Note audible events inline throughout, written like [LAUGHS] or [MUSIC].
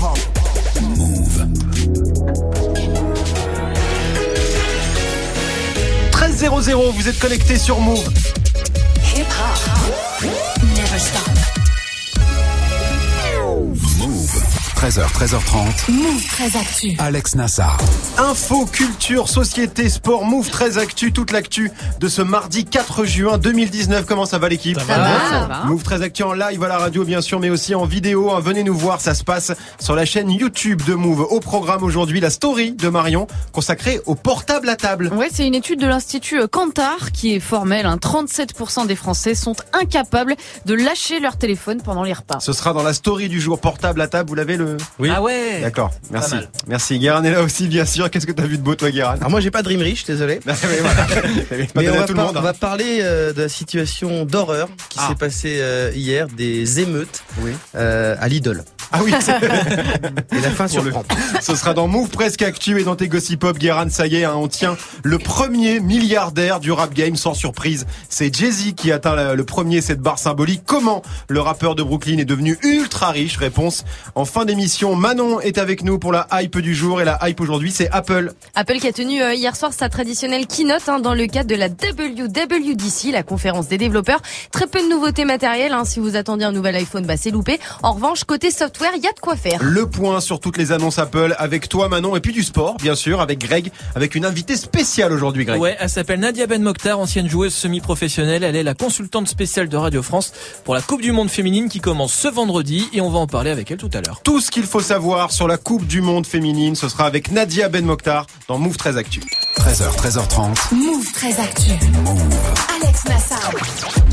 Move. 13-0-0, vous êtes connecté sur Move. Hip hop. Never stop. 13h, 13h30. Move très actu. Alex Nassar. Info, culture, société, sport, Move 13 Actu, toute l'actu de ce mardi 4 juin 2019. Comment ça va l'équipe? Ça va, ça va. Move 13 Actu en live à la radio bien sûr, mais aussi en vidéo. hein. Venez nous voir, ça se passe sur la chaîne YouTube de Move. Au programme aujourd'hui, la story de Marion consacrée au portable à table. Ouais, c'est une étude de l'Institut Kantar qui est formelle. Hein. 37% des Français sont incapables de lâcher leur téléphone pendant les repas. Ce sera dans la story du jour portable à table. Vous l'avez le Oui. Ah ouais D'accord, merci. Merci. Guérin est là aussi bien sûr. Qu'est-ce que t'as vu de beau toi Guérin? Alors moi j'ai pas Dream Rich, désolé. [LAUGHS] Mais voilà. [LAUGHS] Mais donné on va, tout le par- monde. on hein. va parler euh, de la situation d'horreur qui Ah. s'est passée euh, hier, des émeutes Oui. euh, à Lidl. Ah oui, c'est- [LAUGHS] Et la fin Pour le-. Ce sera dans Move Presque Actu et dans tes Gossip Pop, Guérin, ça y est, hein, on tient le premier milliardaire du rap game sans surprise. C'est Jay-Z qui atteint la- le premier cette barre symbolique. Comment le rappeur de Brooklyn est devenu ultra riche? Réponse en fin d'émission. Manon est avec nous pour la hype du jour et la hype aujourd'hui c'est Apple. Apple qui a tenu euh, hier soir sa traditionnelle keynote hein, dans le cadre de la WWDC, la conférence des développeurs. Très peu de nouveautés matérielles. hein. Si vous attendiez un nouvel iPhone, bah c'est loupé. En revanche, côté software, il y a de quoi faire. Le point sur toutes les annonces Apple avec toi Manon et puis du sport bien sûr avec Greg avec une invitée spéciale aujourd'hui Greg. Ouais, elle s'appelle Nadia Ben Mokhtar, ancienne joueuse semi-professionnelle. Elle est la consultante spéciale de Radio France pour la Coupe du Monde féminine qui commence ce vendredi et on va en parler avec elle tout à l'heure. Tout ce qu'il faut savoir sur la Coupe du Monde féminine, ce sera avec Nadia Ben Mokhtar dans Move 13 Actu. 13h, 13h30. Move très actu. Alex Nassar.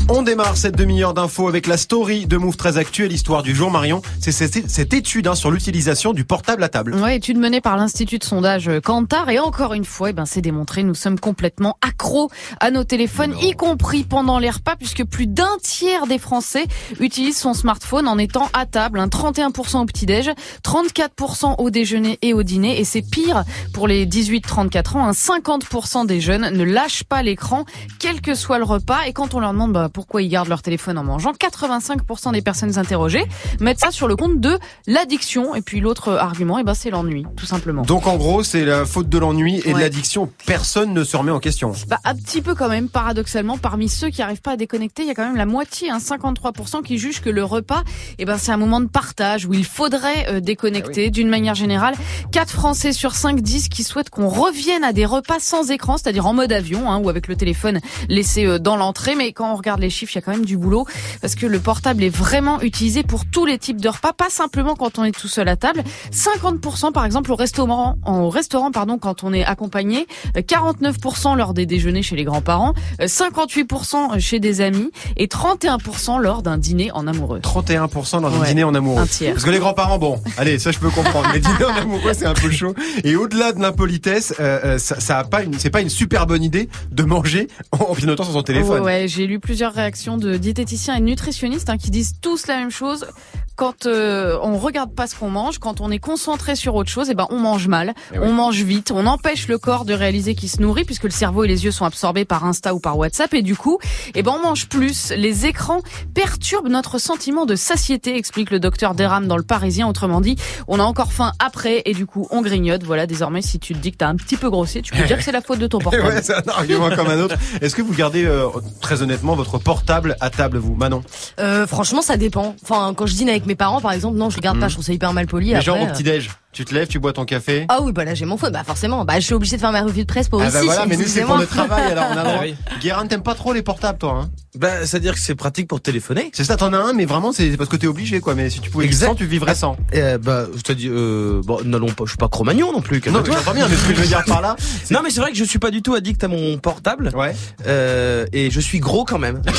On démarre cette demi-heure d'infos avec la story de Move 13 Actu et l'histoire du jour Marion. C'est cette, étude hein, sur l'utilisation du portable à table. Ouais, étude menée par l'Institut de sondage Kantar et encore une fois, eh ben, c'est démontré, nous sommes complètement accros à nos téléphones, y compris pendant les repas, puisque plus d'un tiers des Français utilisent son smartphone en étant à table, hein, 31% au petit-déj, 34% au déjeuner et au dîner, et c'est pire pour les 18-34 ans, hein, 50% des jeunes ne lâchent pas l'écran, quel que soit le repas, et quand on leur demande bah, pourquoi ils gardent leur téléphone en mangeant, 85% des personnes interrogées mettent ça sur le compte de l'addiction, et puis l'autre argument, eh ben, c'est l'ennui, tout simplement. Donc en gros, c'est la faute de l'ennui et de l'addiction. Personne ne se remet en question. Bah, un petit peu quand même, paradoxalement, parmi ceux qui arrivent pas à déconnecter, il y a quand même la moitié, hein, 53% qui jugent que le repas, eh ben, c'est un moment de partage où il faudrait euh, déconnecter d'une manière générale. 4 Français sur 5 disent qu'ils souhaitent qu'on revienne à des repas sans écran, c'est-à-dire en mode avion, hein, ou avec le téléphone laissé euh, dans l'entrée. Mais quand on regarde les chiffres, il y a quand même du boulot parce que le portable est vraiment utilisé pour tous les types de repas, pas simplement quand on est tout seul à table. 50% par exemple au restaurant, au restaurant pardon, quand on est accompagné, euh, 49% lors des déjeuners chez les grands-parents, euh, 58% chez des amis et 31% lors d'un dîner en amoureux. 31% dans un Ouais. dîner en amoureux. Un tiers. Parce que les grands-parents, bon, allez, ça je peux comprendre. Mais dîner en amoureux, c'est un peu chaud. Et au-delà de l'impolitesse, euh, euh, ça, ça a pas une, c'est pas une super bonne idée de manger [LAUGHS] en, pilotant sur son téléphone. Ouais, ouais, j'ai lu plusieurs réactions de diététiciens et nutritionnistes hein, qui disent tous la même chose. Quand euh, on regarde pas ce qu'on mange, quand on est concentré sur autre chose, eh ben on mange mal, Eh oui. on mange vite, on empêche le corps de réaliser qu'il se nourrit puisque le cerveau et les yeux sont absorbés par Insta ou par WhatsApp et du coup, eh ben on mange plus. Les écrans perturbent notre sentiment de satiété, explique le docteur Deram dans le Parisien. Autrement dit, on a encore faim après et du coup on grignote. Voilà, désormais si tu te dis que t'as un petit peu grossi, tu peux dire que c'est la faute de ton [LAUGHS] portable. ouais, c'est un argument comme un autre. Est-ce que vous gardez euh, très honnêtement votre portable à table, vous, Manon? Euh, franchement, ça dépend. Enfin, quand je dîne avec mes parents, par exemple, non, je le garde pas. Je trouve ça hyper mal poli. Mais Après, genre au euh, petit déj, tu te lèves, tu bois ton café? Ah oui, bah là j'ai mon phone. Bah forcément. Bah je suis obligée de faire ma revue de presse pour Ah aussi. bah voilà, mais nous c'est pour le travail, alors on a le droit. Ah oui. Guérin, t'aimes pas trop les portables, toi, hein? Bah, c'est-à-dire que c'est pratique pour téléphoner. C'est ça, t'en as un, mais vraiment c'est parce que t'es obligé, quoi. Mais si tu pouvais vivre Exact. sans, tu vivrais sans. Euh, bah, je te dis, euh, bon, n'allons pas, je suis pas Cro-Magnon non plus. Non, mais j'entends bien, mais ce que je veux dire par là, Non, mais c'est vrai que je suis pas du tout addict à mon portable. ouais. Euh, et je suis gros quand même. [LAUGHS]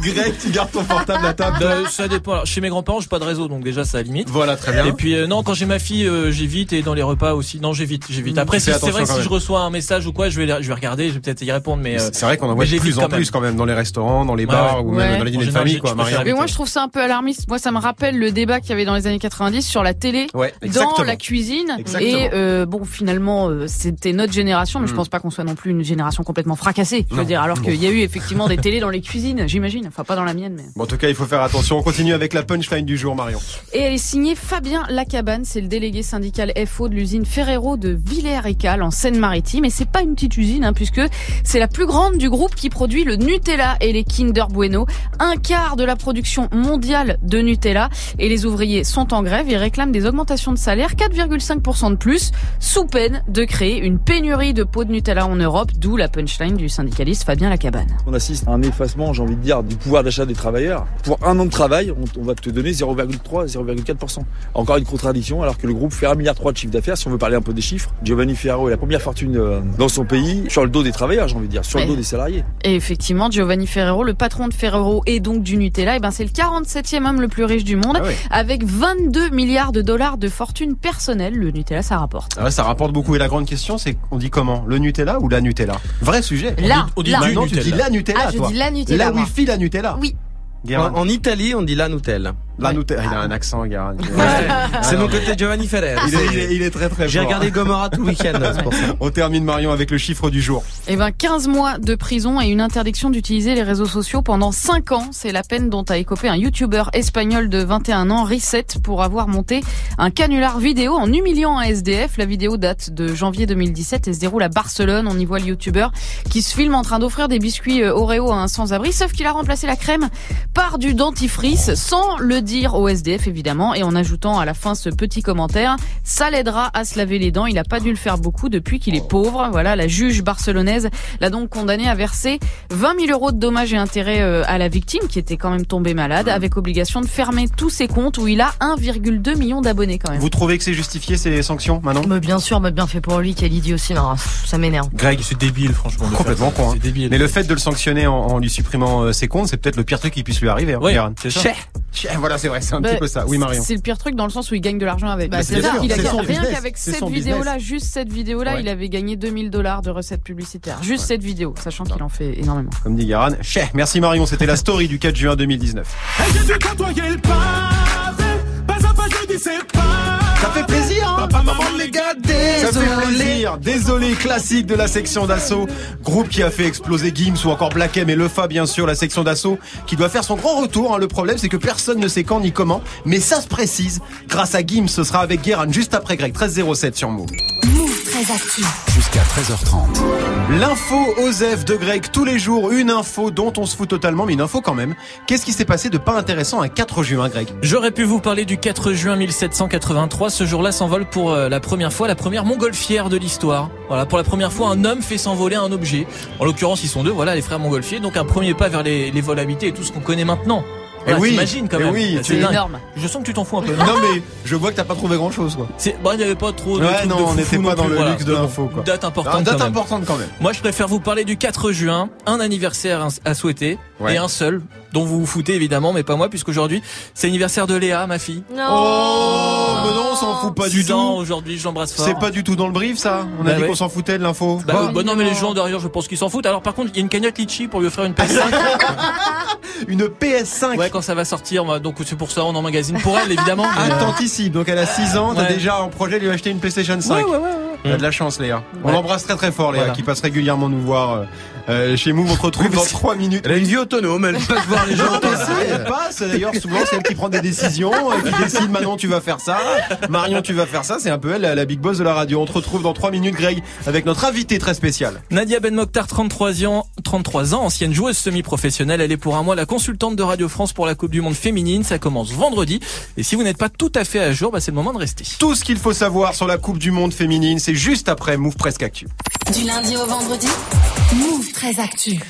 Greg, tu gardes ton portable à table. Bah, ça dépend. Alors, chez mes grands-parents, j'ai pas de réseau, donc déjà ça limite. Voilà, très bien. Et puis euh, non, quand j'ai ma fille, euh, j'évite et dans les repas aussi. Non, j'évite, j'évite. Après, Fais si- c'est vrai que si je reçois un message ou quoi, je vais, je vais regarder, je vais peut-être y répondre, mais. euh, C'est vrai qu'on voit de plus en même. plus quand même dans les restaurants, dans les Ouais, bars ou ouais. même dans les dîners de famille, quoi, Mais moi, je trouve ça un peu alarmiste. Moi, ça me rappelle le débat qu'il y avait dans les années 90 sur la télé. Ouais, Dans la cuisine Exactement. et euh, bon finalement euh, c'était notre génération mais je Mm. pense pas qu'on soit non plus une génération complètement fracassée je veux dire alors qu'il y a eu effectivement des télés dans les cuisines j'imagine enfin pas dans la mienne mais Bon, en tout cas, il faut faire attention. On continue avec la punchline du jour, Marion. Et elle est signée Fabien Lacabane, c'est le délégué syndical FO de l'usine Ferrero de Villers-et-Cal en Seine-Maritime. Et c'est pas une petite usine, hein, puisque c'est la plus grande du groupe qui produit le Nutella et les Kinder Bueno. Un quart de la production mondiale de Nutella. Et les ouvriers sont en grève. Ils réclament des augmentations de salaire, 4,5% de plus, sous peine de créer une pénurie de pots de Nutella en Europe, d'où la punchline du syndicaliste Fabien Lacabane. On assiste à un effacement, j'ai envie de dire, du pouvoir d'achat des travailleurs. Pour un an de travail, on, va te donner 0,3, 0,4%. Encore une contradiction, alors que le groupe fait 1,3 milliard de chiffre d'affaires. Si on veut parler un peu des chiffres, Giovanni Ferraro est la première fortune euh, dans son pays, sur le dos des travailleurs, j'ai envie de dire, sur le dos des salariés. Et effectivement, Giovanni Ferrero, le patron de Ferrero et donc du Nutella, et ben c'est le 47e homme le plus riche du monde, Ah ouais. avec 22 milliards de dollars de fortune personnelle. Le Nutella, ça rapporte. Ah ouais, ça rapporte beaucoup. Et la grande question, c'est on dit comment? Le Nutella ou la Nutella? Vrai sujet. Là, on dit là. du Maintenant, tu Nutella. dis la Nutella, Ah, je toi. dis la Nutella. La. Wi-Fi, la Nutella. Oui. En Italie, on dit la Nutella. La Nutella. Il a un accent, Guérin. C'est mon côté Giovanni Ferrer. Il est, il est- il est très très J'ai regardé Gomorrah tout le week-end. [LAUGHS] On termine Marion avec le chiffre du jour. Et ben 15 mois de prison et une interdiction d'utiliser les réseaux sociaux pendant 5 ans. C'est la peine dont a écopé un youtubeur espagnol de 21 ans, Reset, pour avoir monté un canular vidéo en humiliant un SDF. La vidéo date de janvier 2017 et se déroule à Barcelone. On y voit le youtubeur qui se filme en train d'offrir des biscuits euh, Oreo à un sans-abri, sauf qu'il a remplacé la crème par du dentifrice sans le dire au SDF évidemment et en ajoutant à la fin ce petit commentaire ça l'aidera à se laver les dents il a pas dû le faire beaucoup depuis qu'il est pauvre voilà la juge barcelonaise l'a donc condamné à verser 20 000 euros de dommages et intérêts euh, à la victime qui était quand même tombée malade avec obligation de fermer tous ses comptes où il a 1,2 million d'abonnés quand même Vous trouvez que c'est justifié ces sanctions, Manon? Mais bien sûr, mais bien fait pour lui, quel idiot aussi, non, ça m'énerve. Greg, C'est débile, franchement. Complètement con, hein. Débile. Mais le fait de le sanctionner en, en lui supprimant euh, ses comptes, c'est peut-être le pire truc qui puisse lui arriver. Hein, Ouais, Guérin. c'est ça. Chais. Chais, Voilà, c'est vrai, c'est un Bah, petit peu ça. Oui, Marion. C'est le pire truc dans le sens où il gagne de l'argent avec. Bah, Bah, c'est qu'il a rien qu'avec cette vidéo-là, juste cette vidéo-là, Ouais. il avait gagné 2000 dollars de recettes publicitaires. Juste cette vidéo, sachant qu'il en fait énormément. Comme dit. Chais. Merci Marion, c'était la story du 4 juin 2019. Ça fait plaisir, hein Papa, maman, les gars, Ça fait plaisir. Désolé, classique de la section d'assaut. Groupe qui a fait exploser Gims ou encore Black M et Lefa, bien sûr, la section d'assaut, qui doit faire son grand retour. hein. Le problème, c'est que personne ne sait quand ni comment. Mais ça se précise. Grâce à Gims, ce sera avec Guérin juste après Greg. 1307 sur Move. Move très actu. Jusqu'à 13h30. L'info Osef de Greg tous les jours, une info dont on se fout totalement, mais une info quand même. Qu'est-ce qui s'est passé de pas intéressant un 4 juin, Greg J'aurais pu vous parler du 4 juin 1783. Ce jour-là s'envole pour euh, la première fois la première montgolfière de l'histoire. Voilà, pour la première fois, un homme fait s'envoler un objet. En l'occurrence, ils sont deux, voilà, les frères montgolfiers. Donc un premier pas vers les, les volabilités et tout ce qu'on connaît maintenant. Eh oui, t'imagines quand eh même. oui, c'est énorme. Je sens que tu t'en fous un peu. [LAUGHS] Non mais je vois que t'as pas trouvé grand chose quoi. C'est, bon, il n'y avait pas trop de Ouais, non, on n'était pas dans le luxe de l'info, quoi. Date importante Ah, date importante quand même. Moi, je préfère vous parler du 4 juin, un anniversaire à souhaiter, Ouais. et un seul, dont vous vous foutez évidemment, mais pas moi, puisqu'aujourd'hui, c'est l'anniversaire de Léa, ma fille. Non. Oh, mais non, on s'en fout pas du tout. aujourd'hui, je l'embrasse fort. C'est pas du tout dans le brief ça? On a Bah dit ouais. qu'on s'en foutait de l'info. Bah, euh, bah non, mais les gens derrière, je pense qu'ils s'en foutent. Alors par contre, il y a une cagnotte litchi pour lui offrir une PS5. [LAUGHS] Une PS5. ouais, quand ça va sortir, moi, donc c'est pour ça, on emmagasine pour elle, évidemment. mais, euh, t'anticipes. Donc elle a 6 ans, t'as Ouais. déjà en projet de lui acheter une PlayStation 5. Ouais, ouais, ouais, a de la chance Léa. On l'embrasse très très fort Léa Voilà. qui passe régulièrement nous voir euh, euh, chez Move. On se retrouve Oui, dans c'est- 3 minutes. Elle a une vie autonome, elle passe voir les gens. Elle passe. D'ailleurs, souvent, c'est elle qui prend des décisions et qui décide maintenant tu vas faire ça. Marion, tu vas faire ça. C'est un peu elle, la, la big boss de la radio. On te retrouve dans 3 minutes, Greg, avec notre invité très spécial. Nadia Ben Mokhtar, 33 ans, 33 ans, ancienne joueuse semi-professionnelle. Elle est pour un mois la consultante de Radio France pour la Coupe du Monde féminine. Ça commence vendredi. Et si vous n'êtes pas tout à fait à jour, bah, c'est le moment de rester. Tout ce qu'il faut savoir sur la Coupe du Monde féminine, c'est juste après Move Presque Actu. Du lundi au vendredi, Move très actu.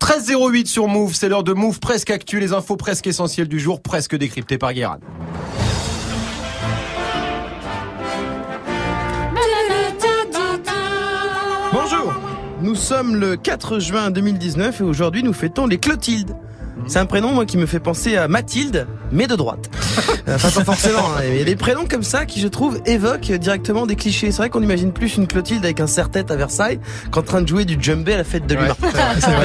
13.08 sur Move, c'est l'heure de Move Presque Actu, les infos presque essentielles du jour, presque décryptées par Guérin. Bonjour, nous sommes le 4 juin 2019 et aujourd'hui nous fêtons les Clotilde. C'est un prénom moi qui me fait penser à Mathilde, mais de droite. Enfin, pas forcément. hein. Il y a des prénoms comme ça qui, je trouve, évoquent directement des clichés. C'est vrai qu'on imagine plus une Clotilde avec un serre-tête à Versailles qu'en train de jouer du djembé à la fête de l'humain. Ouais,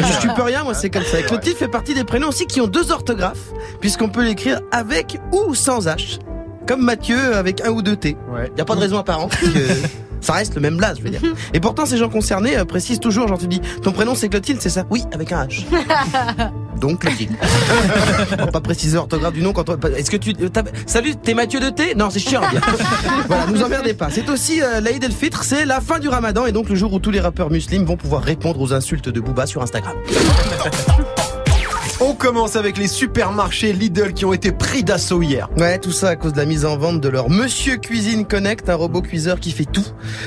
je suis peux rien, moi, c'est comme ça. Et Clotilde fait partie des prénoms aussi qui ont deux orthographes, puisqu'on peut l'écrire avec ou sans H. Comme Mathieu avec un ou deux T. Ouais. Il n'y a pas de raison apparente. que Ça reste le même blaze, je veux dire. Et pourtant, ces gens concernés euh, précisent toujours, genre tu dis, ton prénom c'est Clotilde, c'est ça? Oui, avec un H. [LAUGHS] Donc Clotilde. [LAUGHS] On va pas préciser l'orthographe du nom quand on... Est-ce que tu... t'as- Salut, t'es Mathieu de T? Non, c'est chiant. [LAUGHS] voilà, nous emmerdez pas. C'est aussi euh, l'Aïd el-Fitr, c'est la fin du ramadan et donc le jour où tous les rappeurs musulmans vont pouvoir répondre aux insultes de Booba sur Instagram. [LAUGHS] On commence avec les supermarchés Lidl qui ont été pris d'assaut hier. Ouais, tout ça à cause de la mise en vente de leur Monsieur Cuisine Connect, un robot cuiseur qui fait tout.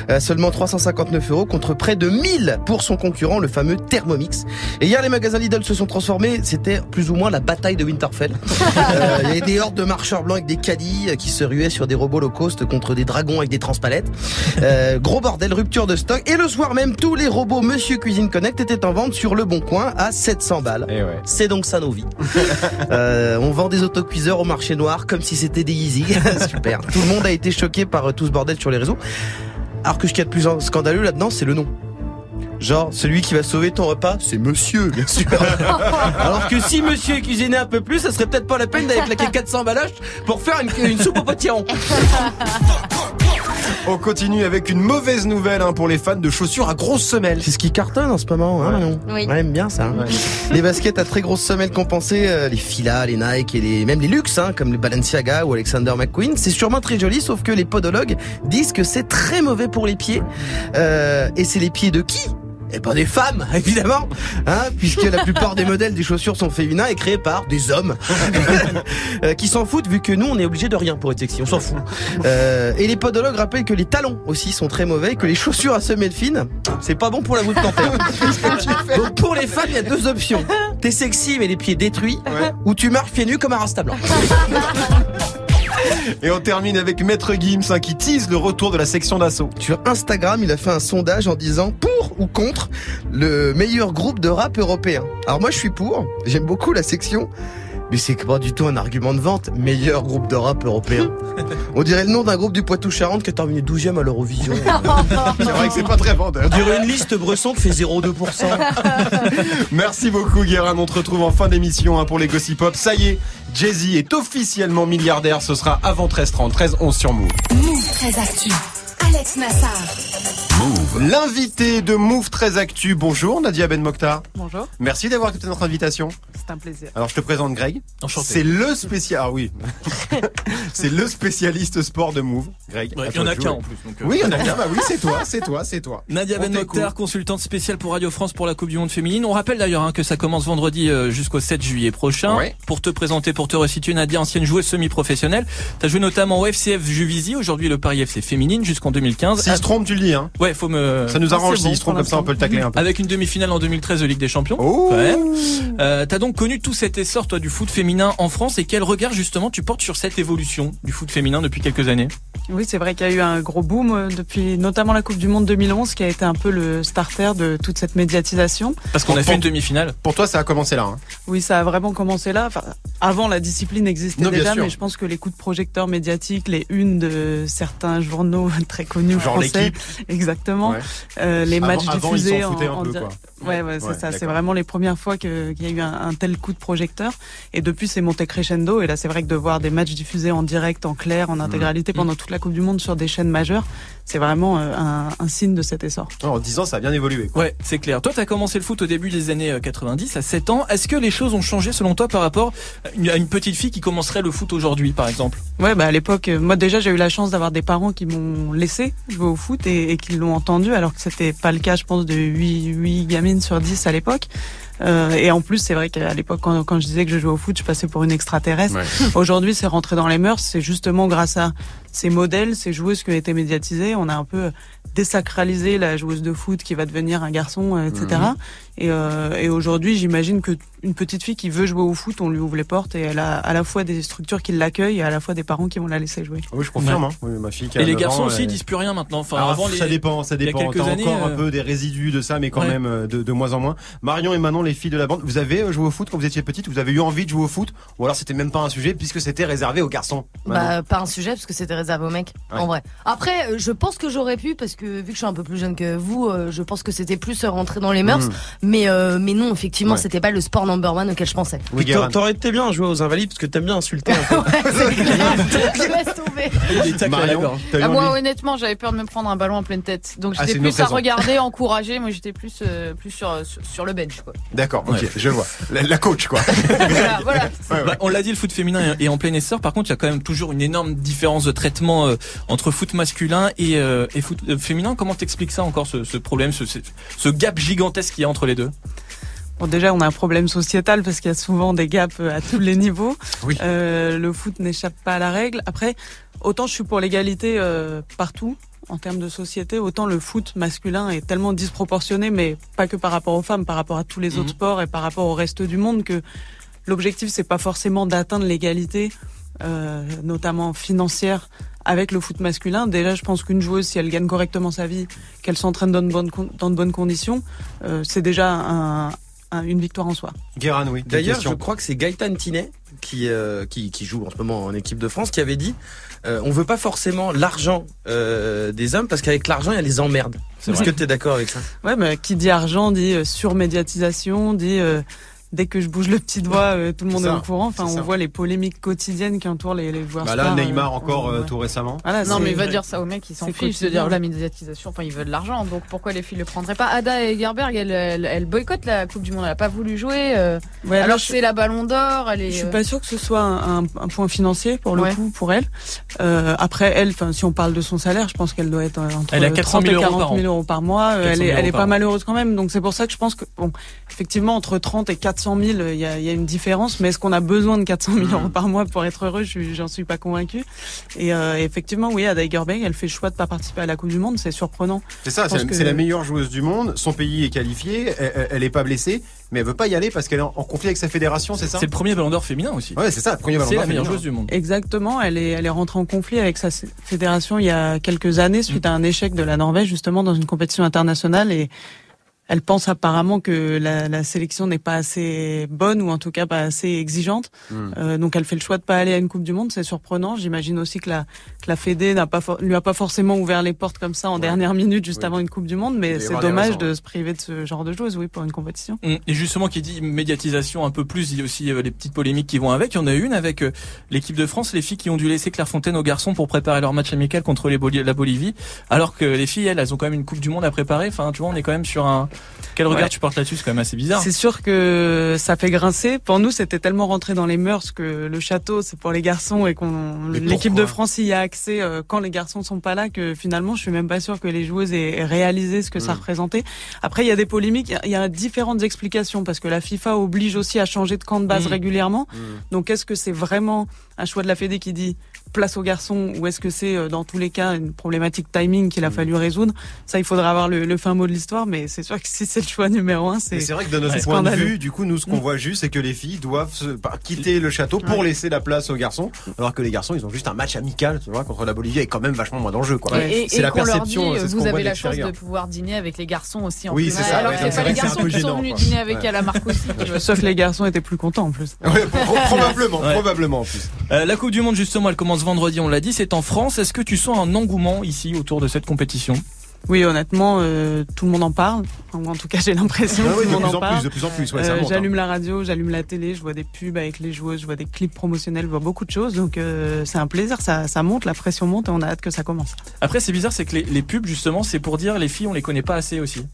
Euh, seulement 359 euros contre près de 1000 pour son concurrent, le fameux Thermomix. Et hier, les magasins Lidl se sont transformés. C'était plus ou moins la bataille de Winterfell. [LAUGHS] Euh, Il y avait des hordes de marcheurs blancs avec des caddies euh, qui se ruaient sur des robots low cost contre des dragons avec des transpalettes. Euh, gros bordel, rupture de stock. Et le soir même, tous les robots Monsieur Cuisine Connect étaient en vente sur le Bon Coin à 700 balles. Et ouais. C'est donc ça nos vies. Euh, on vend des autocuiseurs au marché noir comme si c'était des Yeezy. [LAUGHS] Super. Tout le monde a été choqué par euh, tout ce bordel sur les réseaux. Alors que ce qu'il y a de plus scandaleux là-dedans, c'est le nom. Genre, celui qui va sauver ton repas, c'est monsieur, bien sûr. [LAUGHS] Alors que si monsieur cuisinait un peu plus, ça serait peut-être pas la peine d'aller claquer 400 ballages pour faire une, une soupe au potiron. [LAUGHS] On continue avec une mauvaise nouvelle hein, pour les fans de chaussures à grosses semelles. C'est ce qui cartonne en ce moment, hein, Ouais. Manon Oui. On aime bien ça. hein. [LAUGHS] Les baskets à très grosses semelles compensées, euh, les Fila, les Nike et les, même les luxe, hein, comme les Balenciaga ou Alexander McQueen, c'est sûrement très joli, sauf que les podologues disent que c'est très mauvais pour les pieds. Euh, et c'est les pieds de qui? Eh ben des femmes, [LAUGHS] évidemment, hein, puisque la plupart des modèles des chaussures sont féminins et créés par des hommes [LAUGHS] Euh, qui s'en foutent vu que nous on est obligé de rien pour être sexy, on s'en fout. Euh, et les podologues rappellent que les talons aussi sont très mauvais, et que les chaussures à semelles fines, c'est pas bon pour la voûte plantaire. [LAUGHS] Donc pour les femmes, il y a deux options. T'es sexy mais les pieds détruits, Ouais. ou tu marches pieds nus comme un rasta blanc. Et on termine avec Maître Gims hein, qui tease le retour de la section d'assaut. Sur Instagram, il a fait un sondage en disant pour ou contre le meilleur groupe de rap européen? Alors moi je suis pour, j'aime beaucoup la section. Mais c'est pas du tout un argument de vente. Meilleur groupe de rap européen. On dirait le nom d'un groupe du Poitou-Charentes qui est terminé 12e à l'Eurovision. [LAUGHS] C'est vrai que c'est pas très vendeur. On dirait une liste Bresson qui fait 0,2%. [LAUGHS] Merci beaucoup Guérin, on te retrouve en fin d'émission hein, pour les Gossip Pop. Ça y est, Jay-Z est officiellement milliardaire, ce sera avant 13h30, 13h11 sur Move. Move très actu. Alex Nassar. Move. L'invité de Move très Actu, bonjour Nadia Ben Mokhtar. Bonjour, Merci d'avoir accepté notre invitation. c'est un plaisir. Alors je te présente Greg. Enchanté. C'est le spécial. Ah oui. [LAUGHS] c'est le spécialiste sport de Move. Greg. Ouais, il y en a qu'un en plus. donc, euh, Oui, il y en a qu'un. Bah oui, c'est toi, c'est toi, c'est toi. Nadia Ben. Mokhtar, consultante spéciale pour Radio France pour la Coupe du Monde féminine. On rappelle d'ailleurs hein, que ça commence vendredi euh, jusqu'au 7 juillet prochain. Ouais. Pour te présenter, pour te resituer, Nadia, ancienne joueuse semi-professionnelle. T'as joué notamment au FCF Juvisy, aujourd'hui le Paris FC féminine jusqu'en 2015. S'il se trompe, tu le dis. Hein. Ouais, faut me. Ça nous Ah, arrange c'est s'il bon se trompe comme ça, on peut le tacler un peu. Avec une demi-finale en 2013 de Ligue des Champions. Oh. Euh, T'as donc connu tout cet essor toi du foot féminin en France et quel regard justement tu portes sur cette évolution du foot féminin depuis quelques années? Oui, c'est vrai qu'il y a eu un gros boom euh, depuis notamment la Coupe du Monde 2011 qui a été un peu le starter de toute cette médiatisation. Parce qu'on a fait une demi-finale. Pour toi, ça a commencé là. hein. Oui, ça a vraiment commencé là. Enfin, avant, la discipline existait Non, déjà, mais je pense que les coups de projecteur médiatiques, les unes de certains journaux [LAUGHS] très connus Genre français, exactement, Ouais. euh, les Avant- matchs avant, ils diffusés en, en peu, di- quoi. Ouais, ouais, c'est Ouais, ça. C'est vraiment les premières fois qu'il y a eu un, un tel coup de projecteur. Et depuis, c'est monté crescendo. Et là, c'est vrai que de voir des matchs diffusés en direct, en clair, en intégralité pendant toute la Coupe du Monde sur des chaînes majeures, c'est vraiment euh, un, un signe de cet essor. En 10 ans, ça a bien évolué. quoi. Ouais, c'est clair. Toi, t'as commencé le foot au début des années euh, 90, à 7 ans. Est-ce que les choses ont changé selon toi par rapport à une, petite fille qui commencerait le foot aujourd'hui, par exemple? Ouais, bah à l'époque, euh, moi déjà j'ai eu la chance d'avoir des parents qui m'ont laissé jouer au foot et, et qui l'ont entendu, alors que c'était pas le cas, je pense, de 8, 8 gamines sur 10 à l'époque. Euh, et en plus, c'est vrai qu'à l'époque, quand, quand je disais que je jouais au foot, je passais pour une extraterrestre. Aujourd'hui, c'est rentré dans les mœurs. C'est justement grâce à ces modèles, ces joueuses qui ont été médiatisées. On a un peu désacralisé la joueuse de foot qui va devenir un garçon, euh, etc. Et, euh, et aujourd'hui, j'imagine que une petite fille qui veut jouer au foot, on lui ouvre les portes et elle a à la fois des structures qui l'accueillent et à la fois des parents qui vont la laisser jouer. Oui, je confirme. Hein. Oui, ma fille qui a Et les 9 garçons ans, aussi elle- ils disent plus rien maintenant. Enfin, Alors, avant les... ça dépend, ça il y a dépend. T'as encore un euh, peu des résidus de ça, mais quand Ouais. même euh, de, de moins en moins. Marion et Manon, les filles de la bande, vous avez euh, joué au foot quand vous étiez petite? Vous avez eu envie de jouer au foot? Ou alors c'était même pas un sujet puisque c'était réservé aux garçons Manon? Bah, pas un sujet parce que c'était réservé aux mecs. Ouais. En vrai. Après, euh, je pense que j'aurais pu parce que vu que je suis un peu plus jeune que vous, euh, je pense que c'était plus euh, rentré dans les mœurs. Mm. Mais euh, mais non, effectivement, Ouais. c'était pas le sport number one auquel je pensais. Oui, T'aurais été bien à jouer aux invalides parce que t'aimes bien insulter un peu. [LAUGHS] [LAUGHS] Laisse tomber. Marion, Ah, moi, honnêtement, j'avais peur de me prendre un ballon en pleine tête. Donc Ah, j'étais plus à raison. regarder, encourager. Moi, j'étais plus, euh, plus sur, sur, sur le bench. D'accord, ok, Ouais. je vois. La, la coach, quoi. [LAUGHS] voilà, voilà. Ouais, ouais. Bah, on l'a dit, le foot féminin est est en plein essor. Par contre, il y a quand même toujours une énorme différence de traitement euh, entre foot masculin et, euh, et foot euh, féminin. Comment t'expliques ça encore, ce, ce problème, ce, ce, ce gap gigantesque qu'il y a entre les deux? Bon, déjà, on a un problème sociétal parce qu'il y a souvent des gaps euh, à tous les niveaux. Oui. Euh, le foot n'échappe pas à la règle. Après, autant je suis pour l'égalité euh, partout en termes de société, autant le foot masculin est tellement disproportionné, mais pas que par rapport aux femmes, par rapport à tous les Mhm. autres sports et par rapport au reste du monde, que l'objectif c'est pas forcément d'atteindre l'égalité, euh, notamment financière. Avec le foot masculin, déjà, je pense qu'une joueuse, si elle gagne correctement sa vie, qu'elle s'entraîne dans de bonnes, con- dans de bonnes conditions, euh, c'est déjà un, un- une victoire en soi. Guérin, oui. D'ailleurs, je crois que c'est Gaëtan Tinet qui, euh, qui qui joue en ce moment en équipe de France qui avait dit euh, on veut pas forcément l'argent euh, des hommes parce qu'avec l'argent il y a les emmerdes. Est-ce que tu es d'accord avec ça? Ouais, mais qui dit argent dit euh, surmédiatisation, dit euh, dès que je bouge le petit doigt, euh, tout le monde est, au courant. Enfin, on ça. voit les polémiques quotidiennes qui entourent les, les joueurs Bah là, stars, Neymar euh, encore euh, ouais. tout récemment. Non, mais il va dire ça aux mecs, ils s'en fichent de quotidien. dire la médiatisation. Enfin, ils veulent de l'argent. Donc pourquoi les filles le prendraient pas? Ada et Gerberg, elles, elles, elles boycottent la Coupe du Monde. Elle a pas voulu jouer. euh, Ouais, alors c'est la Ballon d'Or. Elle. Je suis euh, pas sûre que ce soit un, un- un point financier pour le Ouais. coup pour elle. Euh, après elle, enfin si on parle de son salaire, je pense qu'elle doit être entre Elle a 400 30 000 et euros 40 par 000 euros par mois. 400 Elle est, 000 elle est pas malheureuse quand même. Donc c'est pour ça que je pense que bon, effectivement entre 30 et 400 000, il y a, il y a une différence. Mais est-ce qu'on a besoin de 400 000 euros par mois pour être heureux? J'en suis pas convaincue. Et euh, effectivement, oui, Ada Hegerberg, elle fait le choix de pas participer à la Coupe du Monde. C'est surprenant. C'est ça, c'est que- la meilleure joueuse du monde. Son pays est qualifié. Elle, elle- elle est pas blessée, mais elle veut pas y aller parce qu'elle est en, en conflit avec sa fédération, c'est ça? C'est le premier ballon d'or féminin aussi. Ouais, c'est ça, le premier ballon C'est d'or la meilleure féminin. joueuse du monde. Exactement, elle est, elle est rentrée en conflit avec sa fédération il y a quelques années suite à un échec de la Norvège justement dans une compétition internationale et elle pense apparemment que la, la sélection n'est pas assez bonne ou en tout cas pas assez exigeante. Hmm. Euh, donc elle fait le choix de pas aller à une Coupe du Monde, c'est surprenant. J'imagine aussi que la, que la Fédé n'a pas lui a pas forcément ouvert les portes comme ça en Ouais. dernière minute juste Oui. avant une Coupe du Monde, mais c'est dommage de se priver de ce genre de joueuse, oui, pour une compétition. Et justement, qui dit médiatisation un peu plus, il y a aussi euh, les petites polémiques qui vont avec. Il y en a une avec euh, l'équipe de France, les filles qui ont dû laisser Clairefontaine aux garçons pour préparer leur match amical contre les Boli- la Bolivie, alors que les filles, elles, elles ont quand même une Coupe du Monde à préparer. Enfin, tu vois, on est quand même sur un. Quel regard Ouais. tu portes là-dessus? C'est quand même assez bizarre. C'est sûr que ça fait grincer. Pour nous, c'était tellement rentré dans les mœurs que le château, c'est pour les garçons et qu'on l'équipe de France y a accès euh, quand les garçons sont pas là. Que finalement, je suis même pas sûr que les joueuses aient réalisé ce que ça Mm. représentait. Après, il y a des polémiques. Il y a- différentes explications parce que la FIFA oblige aussi à changer de camp de base Mm. régulièrement. Hmm. Donc, est-ce que c'est vraiment un choix de la Fédé qui dit place aux garçons ou est-ce que c'est euh, dans tous les cas une problématique timing qu'il a Mm. fallu résoudre? Ça, il faudra avoir le, le fin mot de l'histoire, mais c'est sûr que si c'est le choix numéro un, c'est c'est vrai que de notre point de vue, du coup, nous, ce qu'on Mm. voit juste, c'est que les filles doivent se- bah, quitter le château pour laisser la place aux garçons, alors que les garçons, ils ont juste un match amical, tu vois, contre la Bolivie, avec quand même vachement moins d'enjeux, quoi. Et, et- c'est et la leur perception, dit, ce vous avez la chance de pouvoir dîner avec les garçons aussi en Oui, c'est ça, Alors que pas les garçons qui sont venus dîner avec Ouais. à vois. Sauf que les garçons étaient plus contents en plus. Probablement, probablement en plus. Euh, la Coupe du Monde, justement, elle commence vendredi, on l'a dit, c'est en France. Est-ce que tu sens un engouement ici autour de cette compétition? Oui, honnêtement, euh, tout le monde en parle. En tout cas, j'ai l'impression Ah oui, tout de le monde plus en en parle. plus, de plus en plus, ouais, Euh, hein. j'allume la radio, j'allume la télé, je vois des pubs avec les joueuses, je vois des clips promotionnels, je vois beaucoup de choses. Donc euh, c'est un plaisir, ça, ça monte, la pression monte et on a hâte que ça commence. Après, c'est bizarre, c'est que les, les pubs, justement, c'est pour dire les filles, on les connaît pas assez aussi.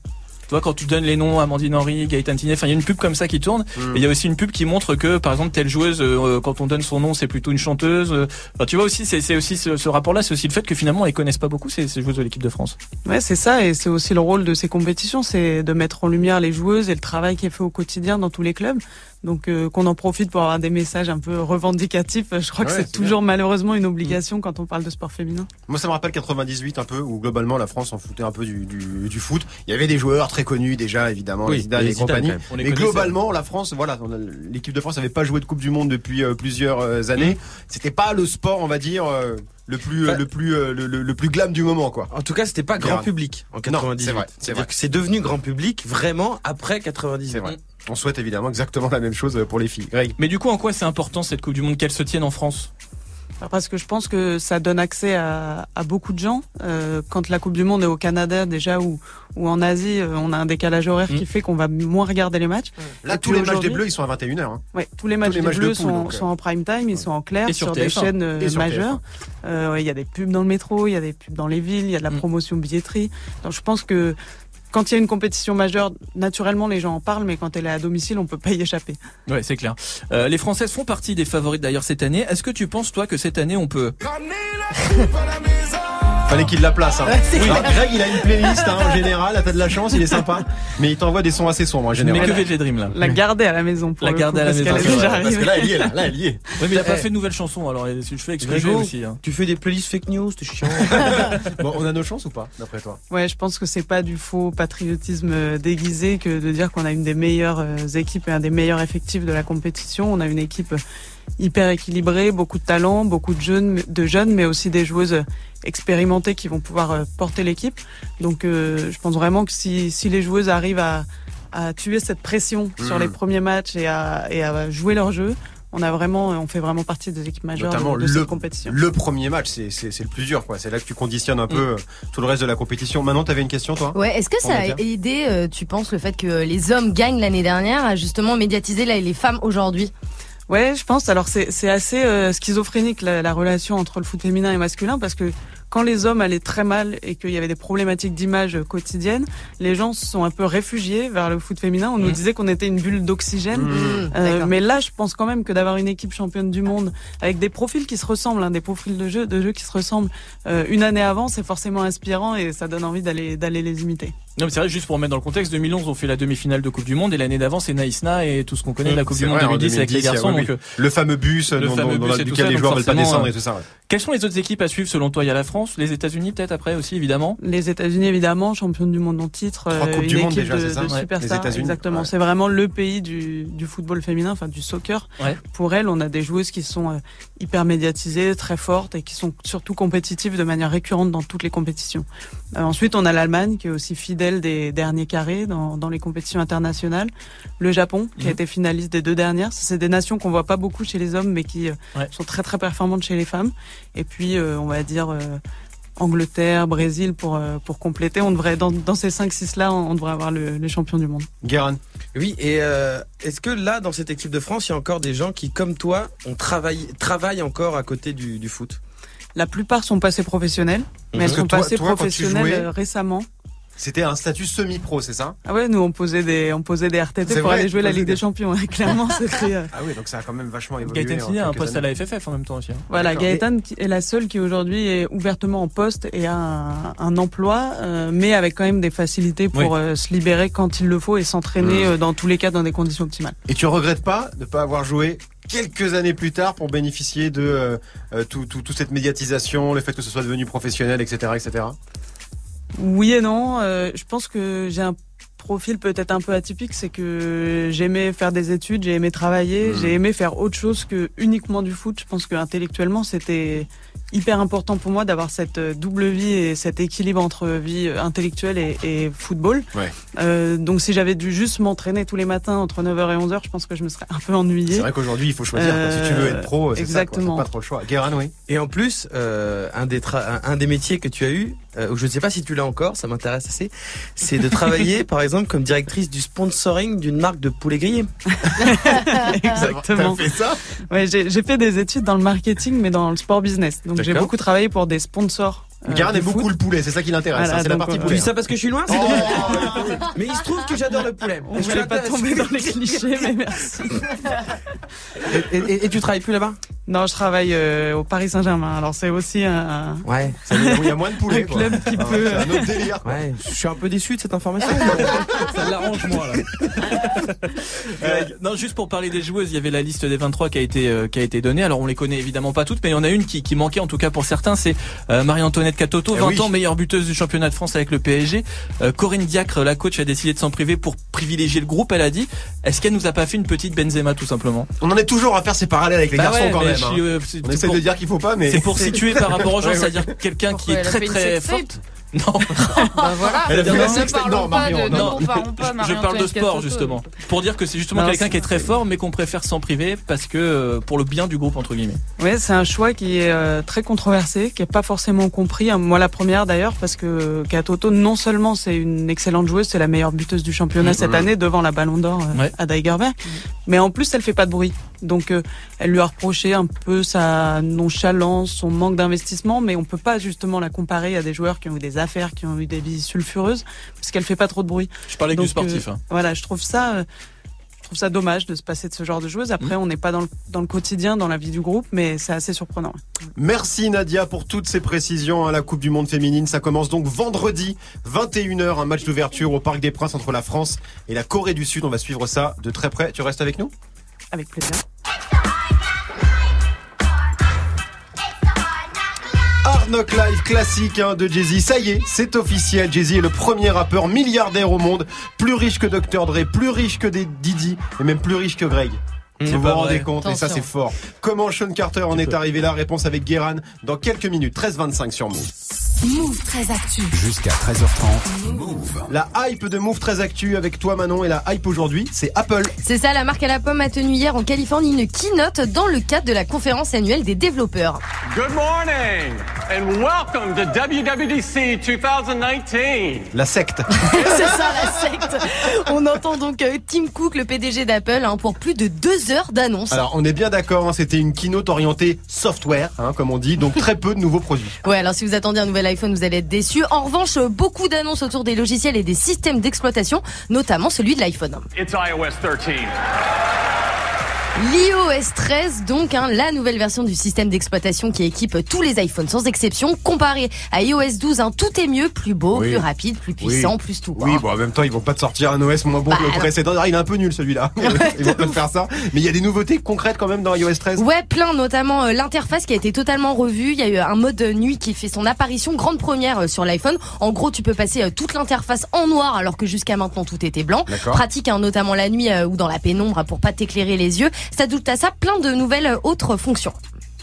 Tu vois, quand tu donnes les noms, Amandine Henry, Gaëtan Tinet, enfin, il y a une pub comme ça qui tourne. Mm. Et il y a aussi une pub qui montre que, par exemple, telle joueuse, euh, quand on donne son nom, c'est plutôt une chanteuse. Euh, Enfin, tu vois aussi, c'est c'est aussi ce, ce rapport-là, c'est aussi le fait que finalement, elles connaissent pas beaucoup ces, ces joueuses de l'équipe de France. Ouais, c'est ça, et c'est aussi le rôle de ces compétitions, c'est de mettre en lumière les joueuses et le travail qui est fait au quotidien dans tous les clubs. Donc euh, qu'on en profite pour avoir des messages un peu revendicatifs. Je crois que Ouais, c'est c'est toujours malheureusement une obligation quand on parle de sport féminin. Moi, ça me rappelle 98 un peu, où globalement la France en foutait un peu du, du, du foot. Il y avait des joueurs très connus déjà, évidemment, Oui, les Zidane les et compagnie. Mais connaissait. globalement, la France, voilà, l'équipe de France n'avait pas joué de Coupe du Monde depuis euh, plusieurs euh, années. C'était pas le sport, on va dire, euh, le plus, Enfin- le plus, le, le- le plus glam du moment, quoi. En tout cas, c'était pas grand public en Non, 98. c'est vrai, c'est C'est-à-dire vrai. que c'est devenu grand public vraiment après 98. On souhaite évidemment exactement la même chose pour les filles. Greg. Mais du coup, en quoi c'est important cette Coupe du Monde qu'elle se tienne en France? Parce que je pense que ça donne accès à, à beaucoup de gens. Euh, quand la Coupe du Monde est au Canada déjà ou, ou en Asie, euh, on a un décalage horaire Mm. qui fait qu'on va moins regarder les matchs. Là, Et tous les matchs des Bleus, ils sont à 21h. Hein. Ouais, tous les matchs les des matchs de Bleus poule, sont, donc, sont en prime time, ils sont en clair Et sur sur, des TF1. chaînes euh, Et sur majeures. Euh, ouais, Il y a des pubs dans le métro, il y a des pubs dans les villes, il y a de la Mm. promotion billetterie. Donc je pense que quand il y a une compétition majeure, naturellement les gens en parlent, mais quand elle est à domicile, on peut pas y échapper. Ouais, c'est clair. Euh, les Françaises font partie des favorites d'ailleurs cette année. Est-ce que tu penses toi que cette année on peut Fallait qu'il la place. Hein. Greg, il a une playlist hein, en général. T'as de la chance, il est sympa. Mais il t'envoie des sons assez sombres en Mais général. que VG Dream là La garder à la maison. Pour La garder coup, à la parce maison, Parce que là, il y est, là, là, il y est. Ouais, mais il a pas Eh. fait de nouvelles chansons alors je fais exprès Grégo, aussi. Hein. Tu fais des playlists fake news, c'est chiant. [LAUGHS] Bon, on a nos chances ou pas, d'après toi? Ouais, je pense que c'est pas du faux patriotisme euh, déguisé que de dire qu'on a une des meilleures euh, équipes et un des meilleurs effectifs de la compétition. On a une équipe hyper équilibrée, beaucoup de talent, beaucoup de jeunes, de jeunes, mais aussi des joueuses expérimentées qui vont pouvoir euh, porter l'équipe. Donc, euh, je pense vraiment que si, si les joueuses arrivent à, à tuer cette pression sur Mhm. les premiers matchs et à, et à jouer leur jeu, on a vraiment, on fait vraiment partie des équipes majeures Notamment de, de le, cette compétition. le premier match, c'est c'est- c'est le plus dur. quoi. C'est là que tu conditionnes un peu euh, tout le reste de la compétition. Maintenant, t'avais une question, toi? Ouais, est-ce que ça a aidé, euh, tu penses, le fait que les hommes gagnent l'année dernière à justement médiatiser là, les femmes aujourd'hui? Ouais, je pense. Alors c'est c'est assez euh, schizophrénique la, la relation entre le foot féminin et masculin parce que quand les hommes allaient très mal et qu'il y avait des problématiques d'image quotidiennes, les gens se sont un peu réfugiés vers le foot féminin. On nous Mhm. disait qu'on était une bulle d'oxygène. Mmh. Mmh, Euh, mais là, je pense quand même que d'avoir une équipe championne du monde avec des profils qui se ressemblent, hein, des profils de jeu, de jeu qui se ressemblent euh, une année avant, c'est forcément inspirant et ça donne envie d'aller d'aller les imiter. Non mais c'est vrai juste pour mettre dans le contexte 2011 on fait la demi-finale de Coupe du Monde et l'année d'avant c'est Naïsna et tout ce qu'on connaît de la Coupe du Monde vrai, en 2010 avec les 2010, garçons oui, donc oui. euh, Le fameux bus Le dont- fameux dont- bus duquel ça, les joueurs veulent pas descendre euh, et tout ça. ouais. quelles sont les autres équipes à suivre selon toi? Il y a la France, les États-Unis peut-être après aussi évidemment? Les États-Unis évidemment, championne du monde en titre, Trois euh, Coupes une du monde équipe déjà, de, c'est ça? de Ouais. Les superstars. États-Unis, Exactement, ouais. c'est vraiment le pays du, du football féminin, enfin du soccer. Ouais. Pour elles, on a des joueuses qui sont euh, hyper médiatisées, très fortes et qui sont surtout compétitives de manière récurrente dans toutes les compétitions. Euh, ensuite, on a l'Allemagne qui est aussi fidèle des derniers carrés dans, dans les compétitions internationales. Le Japon qui a Mhm. été finaliste des deux dernières. C'est des nations qu'on voit pas beaucoup chez les hommes, mais qui euh, Ouais. sont très très performantes chez les femmes. Et puis, euh, on va dire. euh, Angleterre, Brésil pour euh, pour compléter. On devrait dans, dans ces 5 6 là, on devrait avoir le, les champions du monde. Guérin. Oui, et euh, est-ce que là, dans cette équipe de France, il y a encore des gens qui, comme toi, ont travaillé, travaillent encore à côté du, du foot? La plupart sont passés professionnels, mais Parce elles sont toi- passées toi, professionnelles jouais- récemment. C'était un statut semi-pro, c'est ça? Ah ouais, nous on posait des on posait des RTT pour vrai, aller jouer la Ligue des- des Champions. ouais, Clairement, [LAUGHS] c'était euh, Ah oui, donc ça a quand même vachement évolué. Gaëtan a un poste à la FFF en même temps aussi. hein. voilà. Gaëtan est la seule qui aujourd'hui est ouvertement en poste et a un, un emploi, euh, mais avec quand même des facilités pour Oui. euh, se libérer quand il le faut et s'entraîner Mmh. euh, dans tous les cas dans des conditions optimales. Et tu regrettes pas de pas avoir joué quelques années plus tard pour bénéficier de euh, euh, tout, tout- toute cette médiatisation, le fait que ce soit devenu professionnel, etc., etc. Oui et non. euh, je pense que j'ai un profil peut-être un peu atypique, c'est que j'aimais faire des études, j'ai aimé travailler, Mhm. j'ai aimé faire autre chose que uniquement du foot. Je pense que intellectuellement c'était hyper important pour moi d'avoir cette double vie et cet équilibre entre vie intellectuelle et, et football. Ouais. Euh, donc si j'avais dû juste m'entraîner tous les matins entre 9h et 11h, je pense que je me serais un peu ennuyée. C'est vrai qu'aujourd'hui, il faut choisir. Si tu veux être pro, c'est ça. quoi. pas trop le choix. Guérin, oui. Et en plus, euh, un, des un des métiers que tu as eu, euh, ou je ne sais pas si tu l'as encore, ça m'intéresse assez, c'est de travailler, [LAUGHS] par exemple, comme directrice du sponsoring d'une marque de poulet grillé. [LAUGHS] Exactement. T'as fait ça? Ouais, j'ai j'ai fait des études dans le marketing, mais dans le sport business. Donc j'ai beaucoup travaillé pour des sponsors euh, aime foot. beaucoup le poulet, c'est ça qui l'intéresse. Voilà, hein, c'est la donc, partie euh, Tu dis ça parce que je suis loin, c'est Oh, dommage. Mais il se trouve que j'adore le poulet. On Je suis voulait pas tomber dans les clichés, mais merci. Et, et- et tu travailles plus là-bas? Non, je travaille euh, au Paris Saint-Germain. Alors c'est aussi un, Ouais. Il y a moins de poulet. un quoi. club qui Ah, peut. C'est un autre délire. quoi. Ouais, je suis un peu déçu de cette information. [LAUGHS] Ça l'arrange moi là. Euh, non, juste pour parler des joueuses, il y avait la liste des 23 qui a été euh, qui a été donnée. Alors on les connaît évidemment pas toutes, mais il y en a une qui, qui manquait en tout cas pour certains, c'est euh, Marie-Antoinette Catoto, Eh 20 oui. ans meilleure buteuse du championnat de France avec le PSG. Euh, Corinne Diacre, la coach, a décidé de s'en priver pour privilégier le groupe. Elle a dit, est-ce qu'elle nous a pas fait une petite Benzema tout simplement? On en est toujours à faire ces parallèles avec les Bah garçons ouais, quand même. hein. euh, c'est On essaie pour- de dire qu'il faut pas, mais C'est pour situer par rapport aux gens, [LAUGHS] Ouais, ouais. c'est-à-dire quelqu'un qui est très très forte. Non, [LAUGHS] Bah voilà. Elle a la Non, pas Marion, non, je parle de sport justement. Pour dire que c'est justement Non, quelqu'un qui est très fort, mais qu'on préfère s'en priver parce que euh, pour le bien du groupe entre guillemets. Ouais, c'est un choix qui est euh, très controversé, qui est pas forcément compris. Hein, Moi, la première d'ailleurs, parce que Katoto, non seulement c'est une excellente joueuse, c'est la meilleure buteuse du championnat Mmh. cette année devant la Ballon d'Or euh, Ouais. à Deigerberg, mais en plus elle fait pas de bruit. Donc, euh, elle lui a reproché un peu sa nonchalance, son manque d'investissement, mais on peut pas justement la comparer à des joueurs qui ont eu des affaires, qui ont eu des vies sulfureuses, parce qu'elle fait pas trop de bruit. Je parlais que Donc, du sportif. euh, hein. Voilà, je trouve ça, euh, je trouve ça dommage de se passer de ce genre de joueuse. Après, on n'est pas dans le, dans le quotidien, dans la vie du groupe, mais c'est assez surprenant. Merci Nadia pour toutes ces précisions à la Coupe du Monde féminine. Ça commence donc vendredi 21h, un match d'ouverture au Parc des Princes entre la France et la Corée du Sud. On va suivre ça de très près. Tu restes avec nous? Avec plaisir. Arnock Live classique hein, de Jay-Z. Ça y est, c'est officiel. Jay-Z est le premier rappeur milliardaire au monde, plus riche que Dr. Dre, plus riche que des Didi et même plus riche que Greg. C'est vous vous rendez compte, et ça c'est fort. Comment Sean Carter en est arrivé là? Réponse avec Guéran dans quelques minutes. 13-25 sur Move. Move très actu. Jusqu'à 13h30. Move. La hype de Move très actu avec toi Manon et la hype aujourd'hui, c'est Apple. C'est ça, la marque à la pomme a tenu hier en Californie une keynote dans le cadre de la conférence annuelle des développeurs. Good morning and welcome to WWDC 2019. La secte. [LAUGHS] C'est ça la secte. On entend donc euh, Tim Cook, le PDG d'Apple, hein, pour plus de deux heures d'annonces. Alors on est bien d'accord, hein, c'était une keynote orientée software, hein, comme on dit, donc très peu de nouveaux produits. Ouais, alors si vous attendiez un nouvel iPhone, vous allez être déçus. En revanche, beaucoup d'annonces autour des logiciels et des systèmes d'exploitation, notamment celui de l'iPhone. It's iOS 13. L'iOS 13, donc hein, la nouvelle version du système d'exploitation qui équipe tous les iPhones sans exception. Comparé à iOS 12, hein, tout est mieux, plus beau, Oui. plus rapide, plus puissant, plus tout. Oui, hein. bon en même temps ils vont pas te sortir un OS moins bon Bah, que le non. précédent. Ah, il est un peu nul celui-là. [LAUGHS] ils vont pas te faire ça. Mais il y a des nouveautés concrètes quand même dans iOS 13. Ouais, plein, notamment euh, l'interface qui a été totalement revue. Il y a eu un mode nuit qui fait son apparition grande première euh, sur l'iPhone. En gros, tu peux passer euh, toute l'interface en noir alors que jusqu'à maintenant tout était blanc. Pratique, hein, notamment la nuit euh, ou dans la pénombre hein, pour pas t'éclairer les yeux. S'ajoute à ça plein de nouvelles euh, autres fonctions.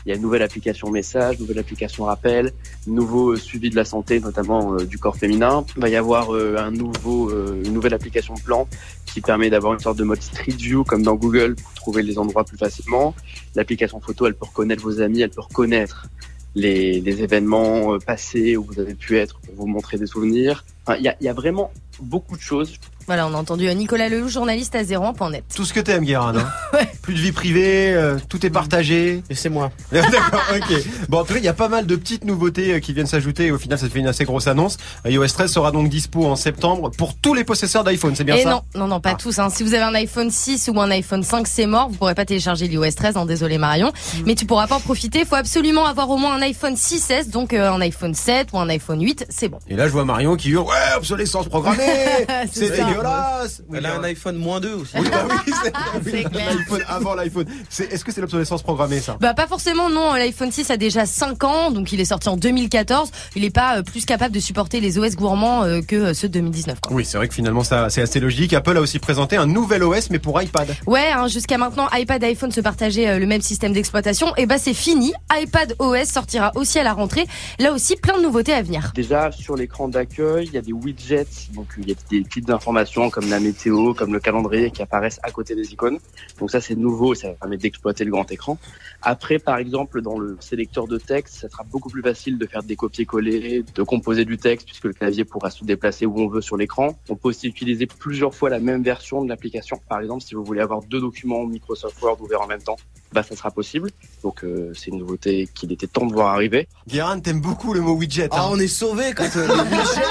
Il y a une nouvelle application message, nouvelle application rappel, nouveau euh, suivi de la santé, notamment euh, du corps féminin. Il va y avoir un nouveau, une nouvelle application plan qui permet d'avoir une sorte de mode Street View comme dans Google pour trouver les endroits plus facilement. L'application photo, elle peut reconnaître vos amis, elle peut reconnaître les, événements passés où vous avez pu être pour vous montrer des souvenirs. Il y y a vraiment beaucoup de choses. Voilà, on a entendu euh, Nicolas Lelouch, journaliste à 01.net. Tout ce que t'aimes, Guérin. Hein [LAUGHS] Plus de vie privée, euh, tout est partagé. Et c'est moi. [LAUGHS] D'accord, ok. Bon, en tout cas, il y a pas mal de petites nouveautés euh, qui viennent s'ajouter. Et au final, ça fait une assez grosse annonce. iOS 13 sera donc dispo en septembre pour tous les possesseurs d'iPhone. C'est bien Et ça? non, non, non, pas tous. Hein. Si vous avez un iPhone 6 ou un iPhone 5, c'est mort. Vous pourrez pas télécharger l'iOS 13. Hein, désolé Marion, mais tu pourras pas en profiter. Il faut absolument avoir au moins un iPhone 6S, donc euh, un iPhone 7 ou un iPhone 8, c'est bon. Et là, je vois Marion qui hurle, ouais, obsolescence programmée [LAUGHS] C'est. Dégueulasse Oui, Elle a un iPhone moins 2 aussi. oui, bah oui, [LAUGHS] c'est clair. l'iPhone avant l'iPhone. Est-ce que c'est l'obsolescence programmée, ça? Bah pas forcément non, l'iPhone 6 a déjà 5 ans, donc il est sorti en 2014. Il est pas euh, plus capable de supporter les OS gourmands euh, que euh, ceux de 2019. Quoi. Oui, c'est vrai que finalement, ça, c'est assez logique. Apple a aussi présenté un nouvel OS, mais pour iPad. Ouais, hein, jusqu'à maintenant iPad et iPhone se partageaient le même système d'exploitation. Et bah c'est fini. iPad OS sortira aussi à la rentrée. Là aussi plein de nouveautés à venir. Déjà, sur l'écran d'accueil, il y a des widgets, donc il y a des petites informations comme la météo, comme le calendrier qui apparaissent à côté des icônes. Donc ça, c'est nouveau et ça permet d'exploiter le grand écran. Après, par exemple, dans le sélecteur de texte, ça sera beaucoup plus facile de faire des copier-coller, de composer du texte puisque le clavier pourra se déplacer où on veut sur l'écran. On peut aussi utiliser plusieurs fois la même version de l'application. Par exemple, si vous voulez avoir deux documents Microsoft Word ouverts en même temps, bah ça sera possible. Donc euh, c'est une nouveauté qu'il était temps de voir arriver. Guérin, t'aimes beaucoup le mot widget. Ah, hein. on est sauvé quand euh, le widget.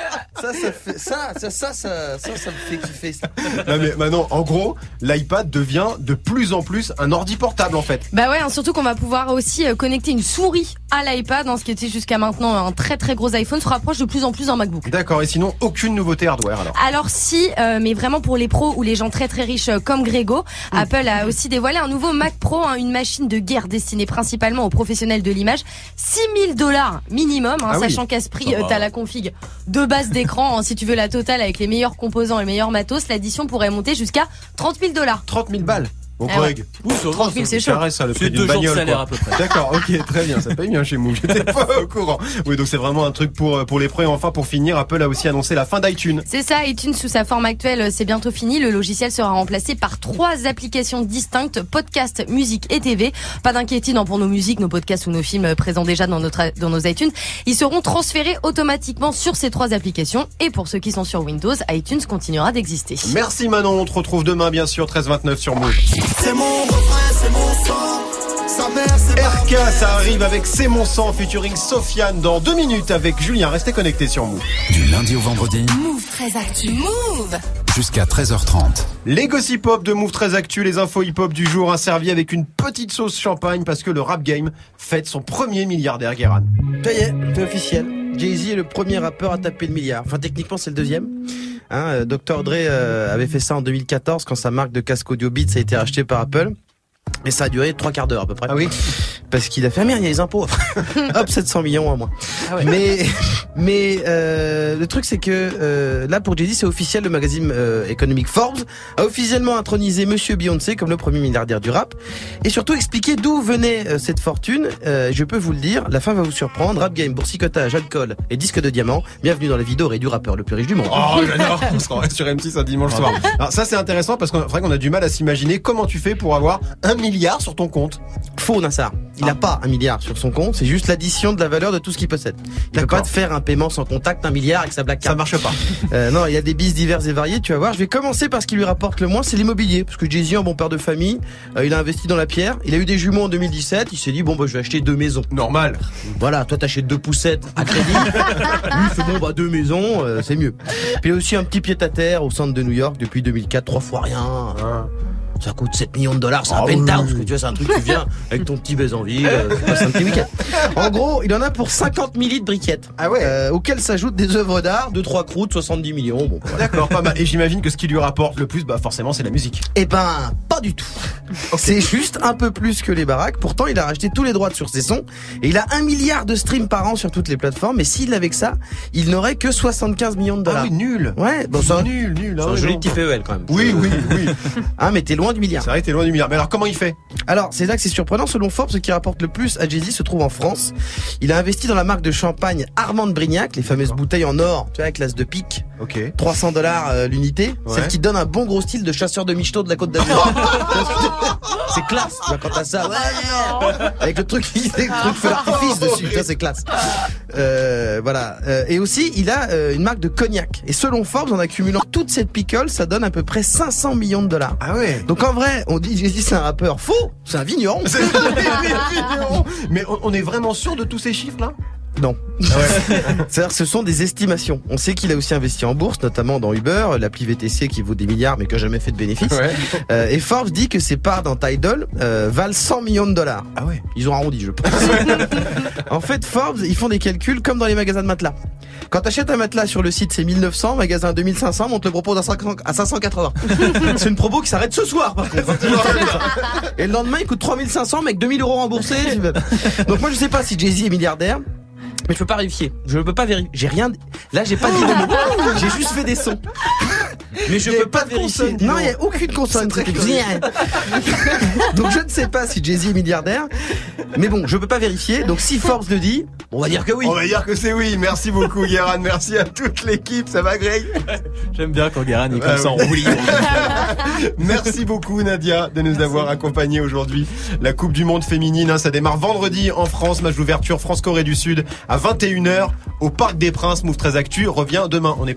[LAUGHS] ça, ça fait, ça, ça, ça, ça, ça, ça me fait kiffer. Ça. Non mais maintenant, en gros, l'iPad devient de plus en plus un ordi portable en fait. Bah ouais, hein, surtout qu'on va pouvoir aussi euh, connecter une souris à l'iPad, hein, ce qui était jusqu'à maintenant un très très gros iPhone, se rapproche de plus en plus d'un MacBook. D'accord, et sinon, aucune nouveauté hardware alors. Alors si, euh, mais vraiment pour les pros ou les gens très très riches euh, comme Grégo, Apple a aussi dévoilé un nouveau Mac Pro, hein, une machine de guerre destinée principalement aux professionnels de l'image. 6000 dollars minimum, hein, Ah oui. sachant qu'à ce prix, euh, va. t'as la config de base d'écran. Hein, si tu veux la totale avec les meilleurs composants et les meilleurs matos, l'addition pourrait monter jusqu'à 30 000 dollars. 30 000 balles. Bon, Ah ouais. Greg. Ouh, ça va, 30 000 ça- c'est chaud. Carré, ça, le C'est prix deux d'une jours de bagnole. salaire quoi. à peu près. D'accord, ok, très bien, ça paye bien chez Move. J'étais [LAUGHS] pas au courant. Oui, donc c'est vraiment un truc pour, euh, pour les pros. Et enfin, pour finir, Apple a aussi annoncé la fin d'iTunes. C'est ça, iTunes sous sa forme actuelle, c'est bientôt fini. Le logiciel sera remplacé par trois applications distinctes, podcast, musique et TV. Pas d'inquiétude hein, pour nos musiques, nos podcasts ou nos films euh, présents déjà dans, notre, dans nos iTunes. Ils seront transférés automatiquement sur ces trois applications. Et pour ceux qui sont sur Windows, iTunes continuera d'exister. Merci Manon, on te retrouve demain bien sûr 13-29 sur Move. C'est mon refrain, c'est mon sang. Sa mère, c'est ma RK, mère. ça arrive avec C'est mon sang featuring Sofiane dans deux minutes avec Julien. Restez connectés sur Move. Du lundi au vendredi, Move très actu. Move jusqu'à 13h30. Les gossip hop de Move très actu, les infos hip hop du jour, un servi avec une petite sauce champagne parce que le rap game fête son premier milliardaire Guéran. Ça y est, c'est officiel. Jay-Z est le premier rappeur à taper le milliard. Enfin, techniquement, c'est le deuxième. Hein, euh, Dr. Dre euh, avait fait ça en 2014 quand sa marque de casque audio Beats a été rachetée par Apple. Et ça a duré trois quarts d'heure à peu près. Ah oui Parce qu'il a fait, ah merde, il y a les impôts. [LAUGHS] Hop, 700 millions à moins. Mais, mais euh, le truc c'est que euh, là pour Jay-Z c'est officiel, le magazine euh, économique Forbes a officiellement intronisé Monsieur Beyoncé comme le premier milliardaire du rap et surtout expliquer d'où venait euh, cette fortune. Euh, je peux vous le dire, la fin va vous surprendre. Rap game, boursicotage, alcool et disque de diamant. Bienvenue dans la vie dorée du rappeur le plus riche du monde. Oh, j'adore. [LAUGHS] On sera sur M6 un dimanche soir. Alors ça, c'est intéressant parce qu'on vrai qu'on a du mal à s'imaginer comment tu fais pour avoir un milliard sur ton compte. Faux, Nassar. Il n'a pas un milliard sur son compte, c'est juste l'addition de la valeur de tout ce qu'il possède. Il peut pas te faire un paiement sans contact un milliard avec sa black Ça card. marche pas. [LAUGHS] Euh, non, il y a des bis divers et variés, tu vas voir. Je vais commencer par ce qui lui rapporte le moins, c'est l'immobilier. Parce que Jay-Z, en bon père de famille, euh, il a investi dans la pierre. Il a eu des jumeaux en 2017. Il s'est dit, bon, bah, je vais acheter deux maisons. Normal. Voilà, toi t'achètes deux poussettes à crédit. [LAUGHS] Lui, il fait bon, bah, deux maisons, euh, c'est mieux. Puis il a aussi un petit pied à terre au centre de New York depuis 2004, trois fois rien. Ça coûte 7 millions de dollars, c'est un Ah oui. penthouse, que tu vois, c'est un truc, tu viens avec ton petit baiser en ville, euh, [LAUGHS] tu passes un petit week-end. En gros, il en a pour 50 000 litres de briquettes. Ah ouais. Euh, auxquelles s'ajoutent des œuvres d'art, deux, trois croûtes, 70 millions, bon, voilà. D'accord, pas mal. Et j'imagine que ce qui lui rapporte le plus, bah forcément, c'est la musique. Eh ben, pas du tout. [LAUGHS] C'est juste un peu plus que les baraques. Pourtant, il a racheté tous les droits sur ses sons. Et il a un milliard de streams par an sur toutes les plateformes. Et s'il avait que ça, il n'aurait que 75 millions de Ah dollars. oui, nul. Ouais, bon, Nul, nul. c'est ah un ouais, joli non. petit PEL quand même. Oui, oui, [LAUGHS] oui. Hein, mais t'es loin du milliard. C'est vrai, t'es loin du milliard. Mais alors, comment il fait? Alors, c'est là que c'est surprenant. Selon Forbes, ce qui rapporte le plus à Jay-Z se trouve en France. Il a investi dans la marque de champagne Armand de Brignac, les fameuses bouteilles en or, tu vois, avec l'as de pique. Ok. 300 dollars euh, l'unité. Ouais. Celle qui donne un bon gros style de chasseur de michto de la Côte d'Azur. [LAUGHS] c'est classe, tu vois, quand t'as ça. Ouais Avec le truc, [LAUGHS] le truc feu d'artifice dessus, tu vois, c'est classe. Euh, voilà. Euh, et aussi, il a euh, une marque de cognac. Et selon Forbes, en accumulant toute cette picole, ça donne à peu près 500 millions de dollars. Ah ouais. Donc en vrai, on dit Jay-Z c'est un rappeur faux, c'est un vigneron. [LAUGHS] C'est vigneron. Mais on on est vraiment sûr de tous ces chiffres-là? Non. [LAUGHS] C'est-à-dire que ce sont des estimations. On sait qu'il a aussi investi en bourse, notamment dans Uber, l'appli VTC qui vaut des milliards mais qui n'a jamais fait de bénéfices. Ouais. Euh, et Forbes dit que ses parts dans Tidal euh, valent 100 millions de dollars. Ah ouais. Ils ont arrondi, je pense. [LAUGHS] en fait, Forbes, ils font des calculs comme dans les magasins de matelas. Quand t'achètes un matelas sur le site, c'est 1900, magasin 2500, on te le propose à 500 à 580. [LAUGHS] c'est une promo qui s'arrête ce soir, par contre. Et le lendemain, il coûte 3500, mec, 2000 euros remboursés. Donc moi, je sais pas si Jay-Z est milliardaire. Mais je peux pas vérifier. Je peux pas vérifier. J'ai rien. Là, j'ai pas dit de mots. [LAUGHS] J'ai juste fait des sons. Mais je peux pas pas de vérifier. consonne, Non, il y a aucune consonne. Très. Donc je ne sais pas si Jay-Z est milliardaire. Mais bon, je peux pas vérifier. Donc si Forbes le dit, on va dire que oui. On va dire que c'est oui. Merci beaucoup, Guéran. Merci à toute l'équipe. Ça va, Greg? J'aime bien quand Guérin est comme ça en roue libre. Merci beaucoup Nadia de nous avoir accompagnés aujourd'hui. La Coupe du Monde féminine, hein, ça démarre vendredi en France, match d'ouverture France-Corée du Sud à 21h au Parc des Princes. Move très Actu revient demain. On est